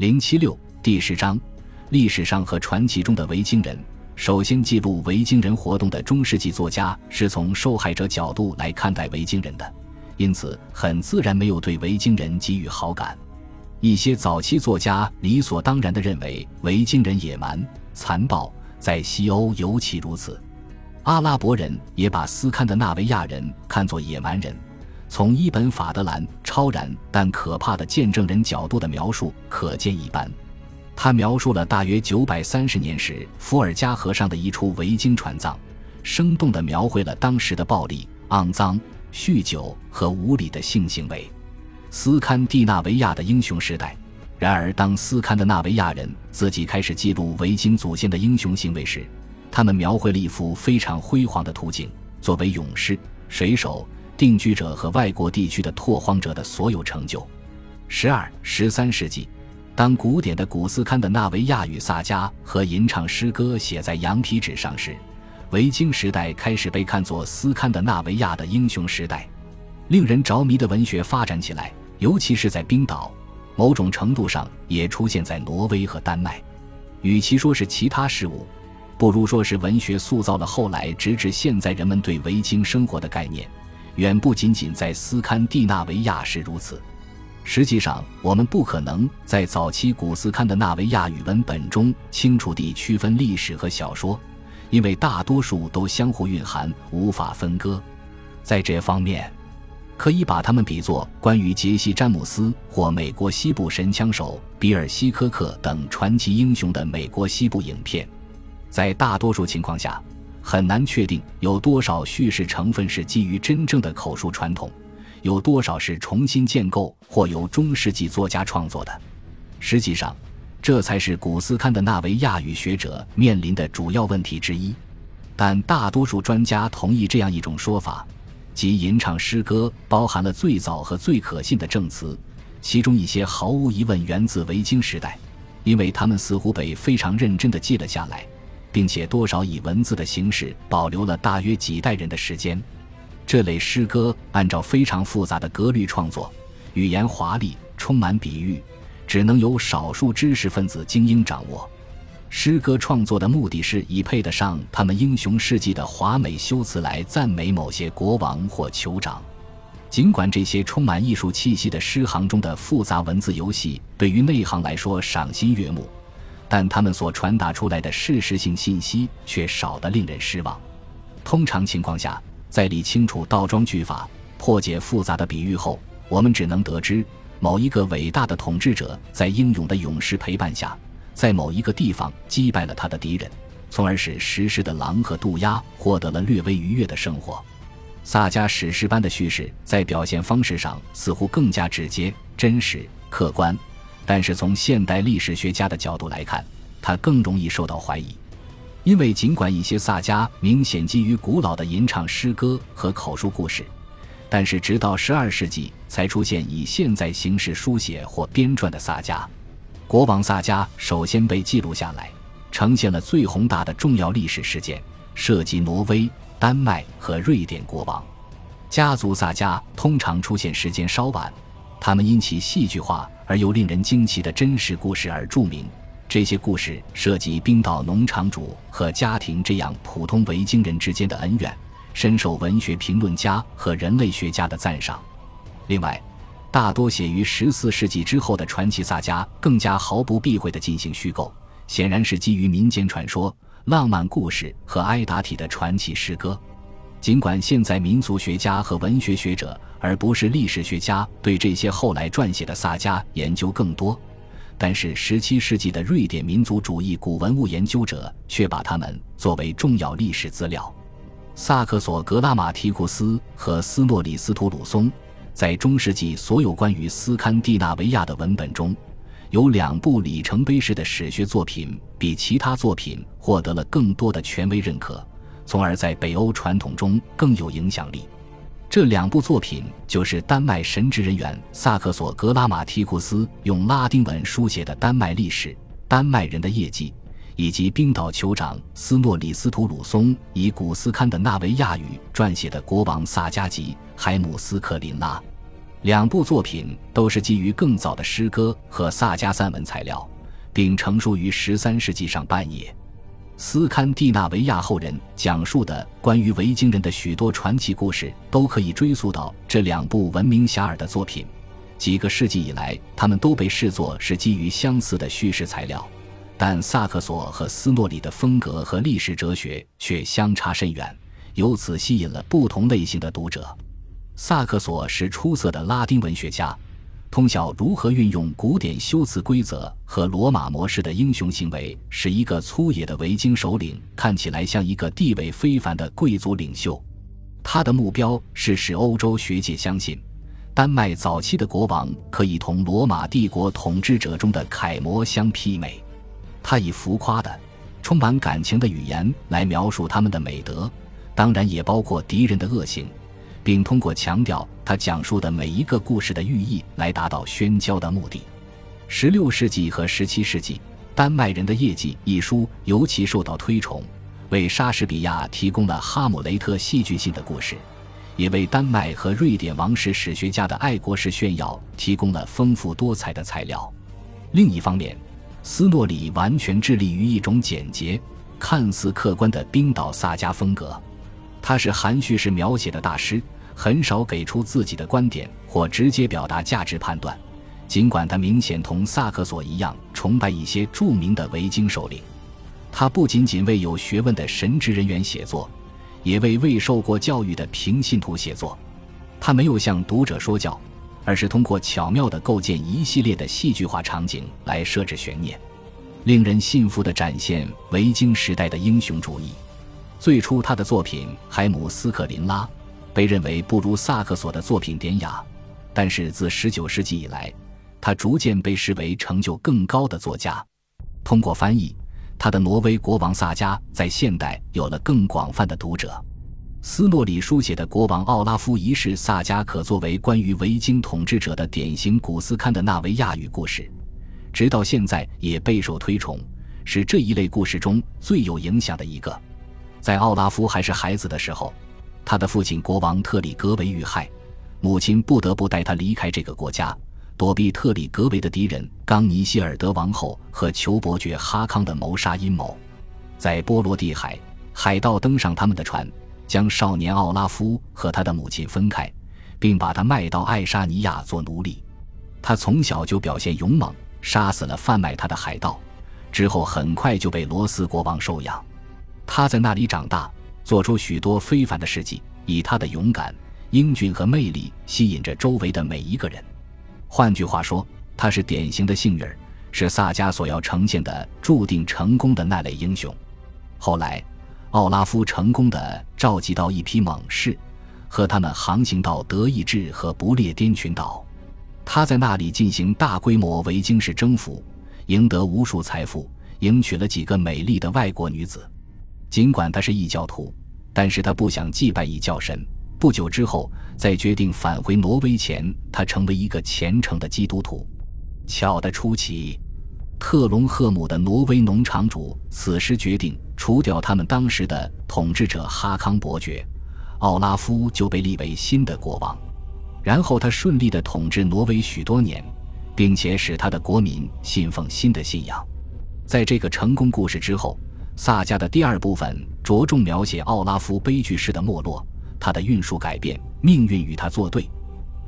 零七六第十章，历史上和传奇中的维京人。首先记录维京人活动的中世纪作家是从受害者角度来看待维京人的，因此很自然没有对维京人给予好感。一些早期作家理所当然地认为维京人野蛮残暴，在西欧尤其如此。阿拉伯人也把斯堪的纳维亚人看作野蛮人。从伊本·法德兰超然但可怕的见证人角度的描述可见一斑。他描述了大约九百三十年时伏尔加河上的一处维京船葬，生动地描绘了当时的暴力、肮脏、酗酒和无理的性行为。斯堪的纳维亚的英雄时代。然而，当斯堪的纳维亚人自己开始记录维京祖先的英雄行为时，他们描绘了一幅非常辉煌的图景：作为勇士、水手、定居者和外国地区的拓荒者的所有成就。十二、十三世纪。当古典的古斯堪的纳维亚语萨迦和吟唱诗歌写在羊皮纸上时，维京时代开始被看作斯堪的纳维亚的英雄时代。令人着迷的文学发展起来，尤其是在冰岛，某种程度上也出现在挪威和丹麦。与其说是其他事物，不如说是文学塑造了后来直至现在人们对维京生活的概念。远不仅仅在斯堪的纳维亚是如此。实际上，我们不可能在早期古斯堪的纳维亚语文本中清楚地区分历史和小说，因为大多数都相互蕴含，无法分割。在这方面，可以把它们比作关于杰西·詹姆斯或美国西部神枪手比尔·希科克等传奇英雄的美国西部影片。在大多数情况下，很难确定有多少叙事成分是基于真正的口述传统。有多少是重新建构或由中世纪作家创作的？实际上，这才是古斯堪的纳维亚语学者面临的主要问题之一。但大多数专家同意这样一种说法，即吟唱诗歌包含了最早和最可信的证词，其中一些毫无疑问源自维京时代，因为他们似乎被非常认真地记了下来，并且多少以文字的形式保留了大约几代人的时间。这类诗歌按照非常复杂的格律创作，语言华丽，充满比喻，只能由少数知识分子精英掌握。诗歌创作的目的是以配得上他们英雄事迹的华美修辞来赞美某些国王或酋长。尽管这些充满艺术气息的诗行中的复杂文字游戏对于内行来说赏心悦目，但他们所传达出来的事实性信息却少得令人失望。通常情况下。在理清楚倒装句法、破解复杂的比喻后，我们只能得知，某一个伟大的统治者在英勇的勇士陪伴下，在某一个地方击败了他的敌人，从而使时事的狼和渡鸦获得了略微愉悦的生活。萨迦史诗般的叙事在表现方式上似乎更加直接、真实、客观，但是从现代历史学家的角度来看，它更容易受到怀疑。因为尽管一些萨迦明显基于古老的吟唱诗歌和口述故事，但是直到十二世纪才出现以现在形式书写或编撰的萨迦。国王萨迦首先被记录下来，呈现了最宏大的重要历史事件，涉及挪威、丹麦和瑞典国王。家族萨迦通常出现时间稍晚，他们因其戏剧化而又令人惊奇的真实故事而著名。这些故事涉及冰岛农场主和家庭这样普通维京人之间的恩怨，深受文学评论家和人类学家的赞赏。另外，大多写于十四世纪之后的传奇萨迦更加毫不避讳地进行虚构，显然是基于民间传说、浪漫故事和埃达体的传奇诗歌。尽管现在民族学家和文学学者，而不是历史学家，对这些后来撰写的萨迦研究更多。但是，17世纪的瑞典民族主义古文物研究者却把它们作为重要历史资料。萨克索·格拉马提库斯和斯诺里斯图鲁松在中世纪所有关于斯堪的纳维亚的文本中，有两部里程碑式的史学作品，比其他作品获得了更多的权威认可，从而在北欧传统中更有影响力。这两部作品就是丹麦神职人员萨克索·格拉马提库斯用拉丁文书写的丹麦历史、丹麦人的业绩，以及冰岛酋长斯诺里斯图鲁松以古斯堪的纳维亚语撰写的国王萨迦吉海姆斯克林拉。两部作品都是基于更早的诗歌和萨迦散文材料，并成书于十三世纪上半叶。斯堪的纳维亚后人讲述的关于维京人的许多传奇故事，都可以追溯到这两部闻名遐迩的作品。几个世纪以来，他们都被视作是基于相似的叙事材料，但萨克索和斯诺里的风格和历史哲学却相差甚远，由此吸引了不同类型的读者。萨克索是出色的拉丁文学家，通晓如何运用古典修辞规则和罗马模式的英雄行为，使一个粗野的维京首领看起来像一个地位非凡的贵族领袖。他的目标是使欧洲学界相信，丹麦早期的国王可以同罗马帝国统治者中的楷模相媲美。他以浮夸的、充满感情的语言来描述他们的美德，当然也包括敌人的恶行。并通过强调他讲述的每一个故事的寓意来达到宣教的目的。十六世纪和十七世纪，《丹麦人的业绩》一书尤其受到推崇，为莎士比亚提供了哈姆雷特戏剧性的故事，也为丹麦和瑞典王室史学家的爱国式炫耀提供了丰富多彩的材料。另一方面，斯诺里完全致力于一种简洁、看似客观的冰岛萨迦风格。他是含蓄式描写的大师，很少给出自己的观点或直接表达价值判断。尽管他明显同萨克索一样崇拜一些著名的维京首领，他不仅仅为有学问的神职人员写作，也为未受过教育的平信徒写作。他没有向读者说教，而是通过巧妙地构建一系列的戏剧化场景来设置悬念，令人信服地展现维京时代的英雄主义。最初，他的作品《海姆斯克林拉》被认为不如萨克索的作品典雅，但是自19世纪以来，他逐渐被视为成就更高的作家。通过翻译，他的《挪威国王萨迦》在现代有了更广泛的读者。斯诺里书写的国王奥拉夫一世萨迦可作为关于维京统治者的典型古斯堪的纳维亚语故事，直到现在也备受推崇，是这一类故事中最有影响的一个。在奥拉夫还是孩子的时候，他的父亲国王特里格维遇害，母亲不得不带他离开这个国家，躲避特里格维的敌人冈尼希尔德王后和酋伯爵哈康的谋杀阴谋。在波罗的海，海盗登上他们的船，将少年奥拉夫和他的母亲分开，并把他卖到爱沙尼亚做奴隶。他从小就表现勇猛，杀死了贩卖他的海盗，之后很快就被罗斯国王收养。他在那里长大，做出许多非凡的事迹，以他的勇敢、英俊和魅力吸引着周围的每一个人。换句话说，他是典型的幸运儿，是萨迦所要呈现的注定成功的那类英雄。后来，奥拉夫成功的召集到一批猛士，和他们航行到德意志和不列颠群岛。他在那里进行大规模维京式征服，赢得无数财富，迎娶了几个美丽的外国女子。尽管他是异教徒，但是他不想祭拜异教神。不久之后，在决定返回挪威前，他成为一个虔诚的基督徒。巧的出奇，特隆赫姆的挪威农场主此时决定除掉他们当时的统治者哈康伯爵，奥拉夫就被立为新的国王。然后他顺利地统治挪威许多年，并且使他的国民信奉新的信仰。在这个成功故事之后。萨迦的第二部分着重描写奥拉夫悲剧式的没落，他的运数改变，命运与他作对，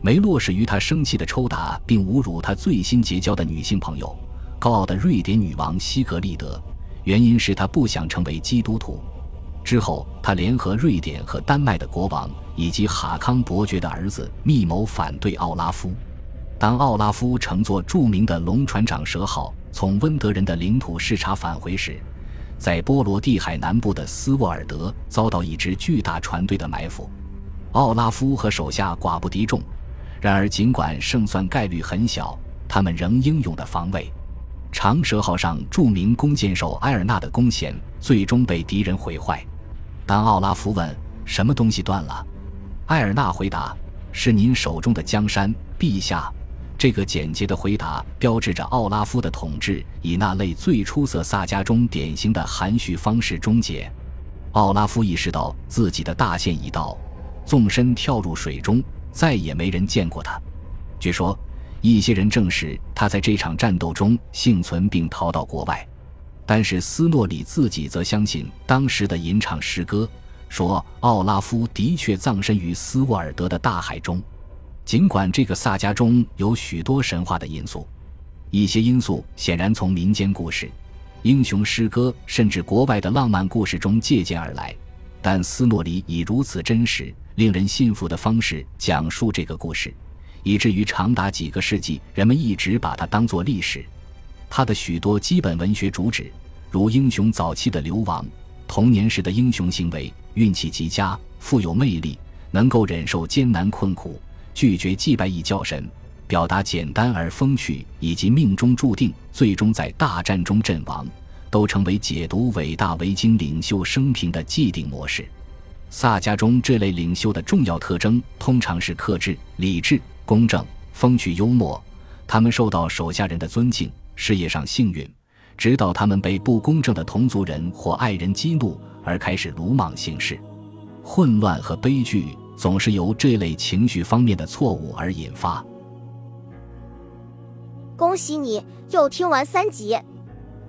梅洛始于他生气的抽打并侮辱他最新结交的女性朋友，高傲的瑞典女王西格丽德，原因是他不想成为基督徒。之后，他联合瑞典和丹麦的国王以及哈康伯爵的儿子密谋反对奥拉夫。当奥拉夫乘坐著名的龙船长蛇号从温德人的领土视察返回时，在波罗的海南部的斯沃尔德遭到一支巨大船队的埋伏，奥拉夫和手下寡不敌众。然而，尽管胜算概率很小，他们仍英勇的防卫。长蛇号上著名弓箭手埃尔纳的弓弦最终被敌人毁坏。当奥拉夫问什么东西断了，埃尔纳回答：“是您手中的江山，陛下。”这个简洁的回答标志着奥拉夫的统治以那类最出色萨迦中典型的含蓄方式终结。奥拉夫意识到自己的大限已到，纵身跳入水中，再也没人见过他。据说，一些人证实他在这场战斗中幸存并逃到国外，但是斯诺里自己则相信当时的吟唱诗歌，说奥拉夫的确葬身于斯沃尔德的大海中。尽管这个萨迦中有许多神话的因素，一些因素显然从民间故事、英雄诗歌甚至国外的浪漫故事中借鉴而来，但斯诺里以如此真实、令人信服的方式讲述这个故事，以至于长达几个世纪，人们一直把它当作历史。他的许多基本文学主旨，如英雄早期的流亡、童年时的英雄行为、运气极佳、富有魅力、能够忍受艰难困苦。拒绝祭拜异教神，表达简单而风趣，以及命中注定最终在大战中阵亡，都成为解读伟大维京领袖生平的既定模式。萨迦中这类领袖的重要特征通常是克制、理智、公正、风趣幽默。他们受到手下人的尊敬，事业上幸运，直到他们被不公正的同族人或爱人激怒而开始鲁莽行事。混乱和悲剧。总是由这类情绪方面的错误而引发。恭喜你又听完三集，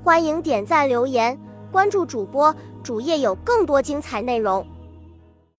欢迎点赞、留言、关注主播，主页有更多精彩内容。